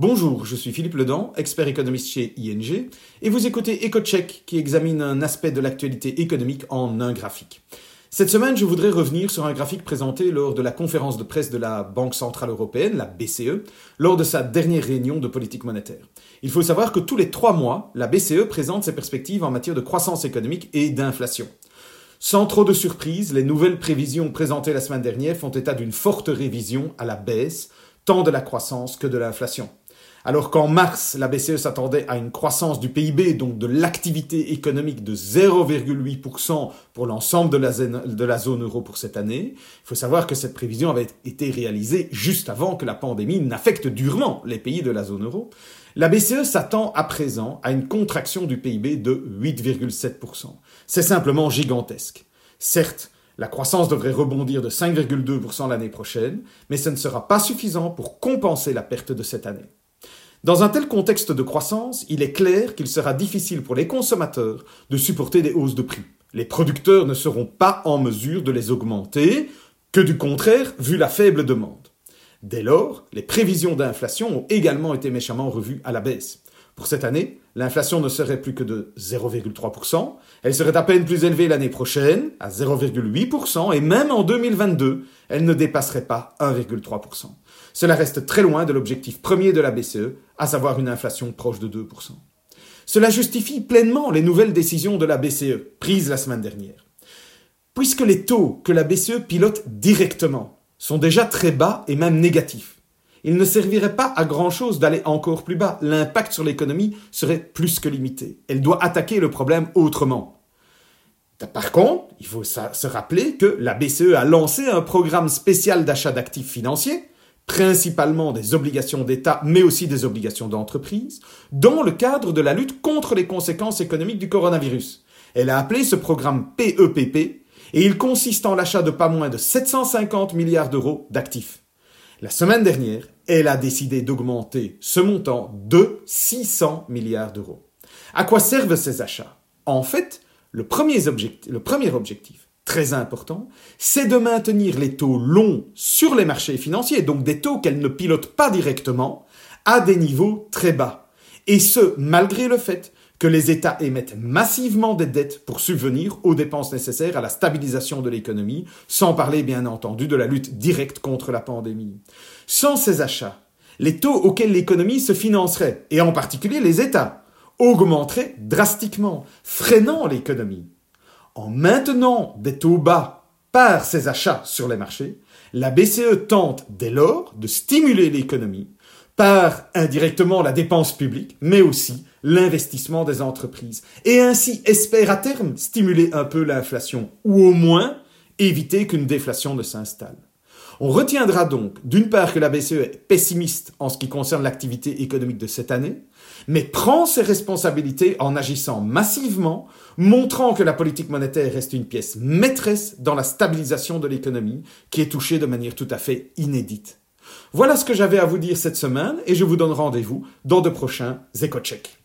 Bonjour, je suis Philippe Ledan, expert économiste chez ING, et vous écoutez EcoCheck qui examine un aspect de l'actualité économique en un graphique. Cette semaine, je voudrais revenir sur un graphique présenté lors de la conférence de presse de la Banque Centrale Européenne, la BCE, lors de sa dernière réunion de politique monétaire. Il faut savoir que tous les trois mois, la BCE présente ses perspectives en matière de croissance économique et d'inflation. Sans trop de surprise, les nouvelles prévisions présentées la semaine dernière font état d'une forte révision à la baisse, tant de la croissance que de l'inflation. Alors qu'en mars, la BCE s'attendait à une croissance du PIB, donc de l'activité économique de 0,8% pour l'ensemble de la, zone euro pour cette année, il faut savoir que cette prévision avait été réalisée juste avant que la pandémie n'affecte durement les pays de la zone euro. La BCE s'attend à présent à une contraction du PIB de 8,7%. C'est simplement gigantesque. Certes, la croissance devrait rebondir de 5,2% l'année prochaine, mais ce ne sera pas suffisant pour compenser la perte de cette année. Dans un tel contexte de croissance, il est clair qu'il sera difficile pour les consommateurs de supporter des hausses de prix. Les producteurs ne seront pas en mesure de les augmenter, que du contraire, vu la faible demande. Dès lors, les prévisions d'inflation ont également été méchamment revues à la baisse. Pour cette année, l'inflation ne serait plus que de 0,3%, elle serait à peine plus élevée l'année prochaine, à 0,8%, et même en 2022, elle ne dépasserait pas 1,3%. Cela reste très loin de l'objectif premier de la BCE, à savoir une inflation proche de 2%. Cela justifie pleinement les nouvelles décisions de la BCE, prises la semaine dernière. Puisque les taux que la BCE pilote directement sont déjà très bas et même négatifs, il ne servirait pas à grand-chose d'aller encore plus bas. L'impact sur l'économie serait plus que limité. Elle doit attaquer le problème autrement. Par contre, il faut se rappeler que la BCE a lancé un programme spécial d'achat d'actifs financiers, principalement des obligations d'État, mais aussi des obligations d'entreprise, dans le cadre de la lutte contre les conséquences économiques du coronavirus. Elle a appelé ce programme PEPP, e et il consiste en l'achat de pas moins de 750 milliards d'euros d'actifs. La semaine dernière, elle a décidé d'augmenter ce montant de 600 milliards d'euros. À quoi servent ces achats? En fait, le premier, objectif, le premier objectif, très important, c'est de maintenir les taux longs sur les marchés financiers, donc des taux qu'elle ne pilote pas directement, à des niveaux très bas. Et ce, malgré le fait que les États émettent massivement des dettes pour subvenir aux dépenses nécessaires à la stabilisation de l'économie, sans parler bien entendu de la lutte directe contre la pandémie. Sans ces achats, les taux auxquels l'économie se financerait, et en particulier les États, augmenteraient drastiquement, freinant l'économie. En maintenant des taux bas par ces achats sur les marchés, la BCE tente dès lors de stimuler l'économie par indirectement la dépense publique, mais aussi l'investissement des entreprises, et ainsi espère à terme stimuler un peu l'inflation, ou au moins éviter qu'une déflation ne s'installe. On retiendra donc d'une part que la BCE est pessimiste en ce qui concerne l'activité économique de cette année, mais prend ses responsabilités en agissant massivement, montrant que la politique monétaire reste une pièce maîtresse dans la stabilisation de l'économie, qui est touchée de manière tout à fait inédite. Voilà ce que j'avais à vous dire cette semaine et je vous donne rendez-vous dans de prochains éco-checks.